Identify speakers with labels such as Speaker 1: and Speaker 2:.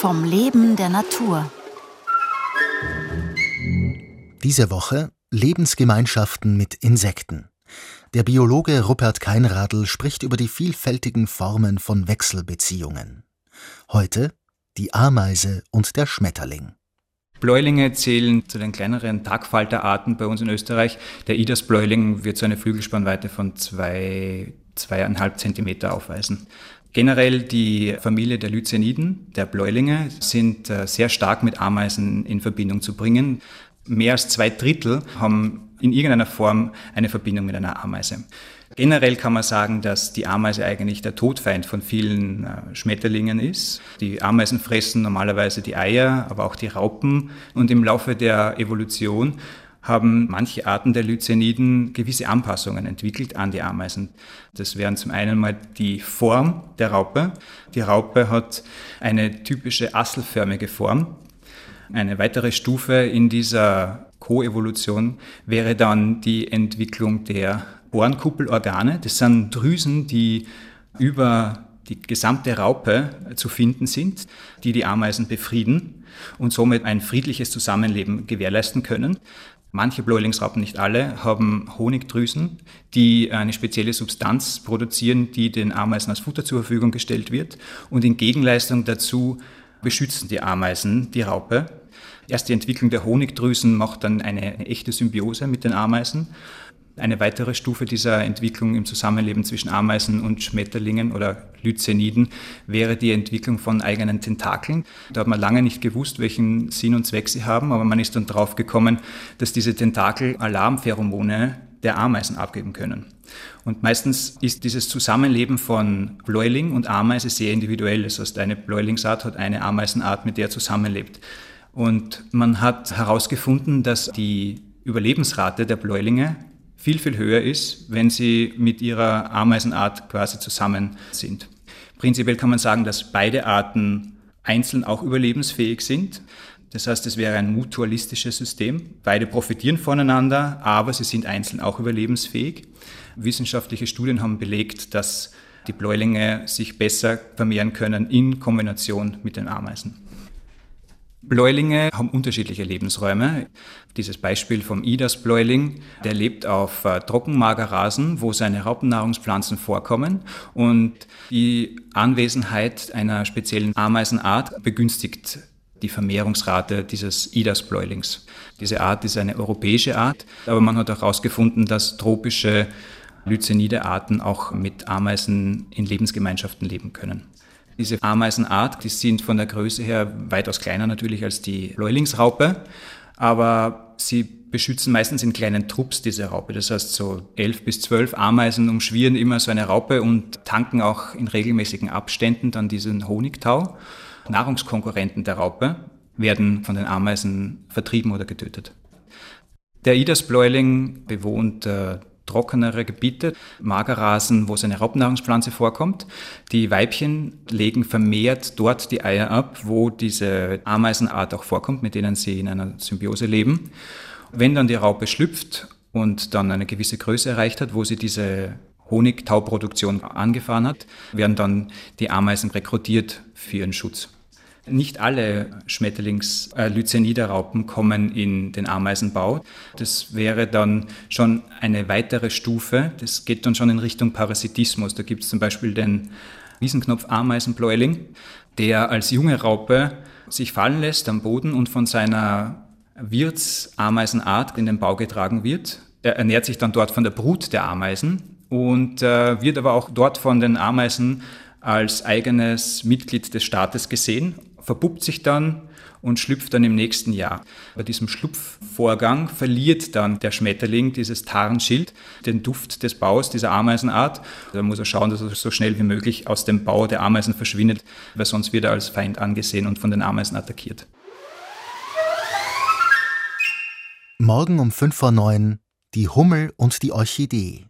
Speaker 1: Vom Leben der Natur.
Speaker 2: Diese Woche Lebensgemeinschaften mit Insekten. Der Biologe Rupert Keinradl spricht über die vielfältigen Formen von Wechselbeziehungen. Heute die Ameise und der Schmetterling.
Speaker 3: Bläulinge zählen zu den kleineren Tagfalterarten bei uns in Österreich. Der Idasbläuling wird so eine Flügelspannweite von zwei, zweieinhalb Zentimeter aufweisen. Generell die Familie der Lyceniden, der Bläulinge, sind äh, sehr stark mit Ameisen in Verbindung zu bringen. Mehr als zwei Drittel haben in irgendeiner Form eine Verbindung mit einer Ameise. Generell kann man sagen, dass die Ameise eigentlich der Todfeind von vielen äh, Schmetterlingen ist. Die Ameisen fressen normalerweise die Eier, aber auch die Raupen. Und im Laufe der Evolution haben manche Arten der Lyceniden gewisse Anpassungen entwickelt an die Ameisen. Das wären zum einen mal die Form der Raupe. Die Raupe hat eine typische asselförmige Form. Eine weitere Stufe in dieser Koevolution wäre dann die Entwicklung der Ohrenkuppelorgane. Das sind Drüsen, die über die gesamte Raupe zu finden sind, die die Ameisen befrieden und somit ein friedliches Zusammenleben gewährleisten können. Manche Bläulingsraupen, nicht alle, haben Honigdrüsen, die eine spezielle Substanz produzieren, die den Ameisen als Futter zur Verfügung gestellt wird. Und in Gegenleistung dazu beschützen die Ameisen die Raupe. Erst die Entwicklung der Honigdrüsen macht dann eine echte Symbiose mit den Ameisen. Eine weitere Stufe dieser Entwicklung im Zusammenleben zwischen Ameisen und Schmetterlingen oder Lyceniden wäre die Entwicklung von eigenen Tentakeln. Da hat man lange nicht gewusst, welchen Sinn und Zweck sie haben, aber man ist dann drauf gekommen, dass diese Tentakel Alarmpheromone der Ameisen abgeben können. Und meistens ist dieses Zusammenleben von Bläuling und Ameise sehr individuell. Das heißt, eine Bläulingsart hat eine Ameisenart, mit der er zusammenlebt. Und man hat herausgefunden, dass die Überlebensrate der Bläulinge viel, viel höher ist, wenn sie mit ihrer Ameisenart quasi zusammen sind. Prinzipiell kann man sagen, dass beide Arten einzeln auch überlebensfähig sind. Das heißt, es wäre ein mutualistisches System. Beide profitieren voneinander, aber sie sind einzeln auch überlebensfähig. Wissenschaftliche Studien haben belegt, dass die Bläulinge sich besser vermehren können in Kombination mit den Ameisen. Bläulinge haben unterschiedliche Lebensräume. Dieses Beispiel vom Idas-Bläuling, der lebt auf äh, Trockenmagerrasen, wo seine Raupennahrungspflanzen vorkommen und die Anwesenheit einer speziellen Ameisenart begünstigt die Vermehrungsrate dieses Idas-Bläulings. Diese Art ist eine europäische Art, aber man hat auch herausgefunden, dass tropische Lycenide-Arten auch mit Ameisen in Lebensgemeinschaften leben können. Diese Ameisenart, die sind von der Größe her weitaus kleiner natürlich als die Bläulingsraupe, aber sie beschützen meistens in kleinen Trupps diese Raupe. Das heißt, so elf bis zwölf Ameisen umschwirren immer so eine Raupe und tanken auch in regelmäßigen Abständen dann diesen Honigtau. Nahrungskonkurrenten der Raupe werden von den Ameisen vertrieben oder getötet. Der Idasbläuling bewohnt äh, trockenere Gebiete, Magerrasen, wo seine Raubnahrungspflanze vorkommt. Die Weibchen legen vermehrt dort die Eier ab, wo diese Ameisenart auch vorkommt, mit denen sie in einer Symbiose leben. Wenn dann die Raupe schlüpft und dann eine gewisse Größe erreicht hat, wo sie diese Honigtauproduktion angefahren hat, werden dann die Ameisen rekrutiert für ihren Schutz. Nicht alle Schmetterlings äh, kommen in den Ameisenbau. Das wäre dann schon eine weitere Stufe. Das geht dann schon in Richtung Parasitismus. Da gibt es zum Beispiel den Wiesenknopf-Ameisenbläuling, der als junge Raupe sich fallen lässt am Boden und von seiner Wirtsameisenart in den Bau getragen wird. Er ernährt sich dann dort von der Brut der Ameisen und äh, wird aber auch dort von den Ameisen als eigenes Mitglied des Staates gesehen verpuppt sich dann und schlüpft dann im nächsten Jahr. Bei diesem Schlupfvorgang verliert dann der Schmetterling dieses Tarnschild, den Duft des Baus dieser Ameisenart. Da muss er schauen, dass er so schnell wie möglich aus dem Bau der Ameisen verschwindet, weil sonst wird er als Feind angesehen und von den Ameisen attackiert.
Speaker 2: Morgen um 5 vor 9 die Hummel und die Orchidee.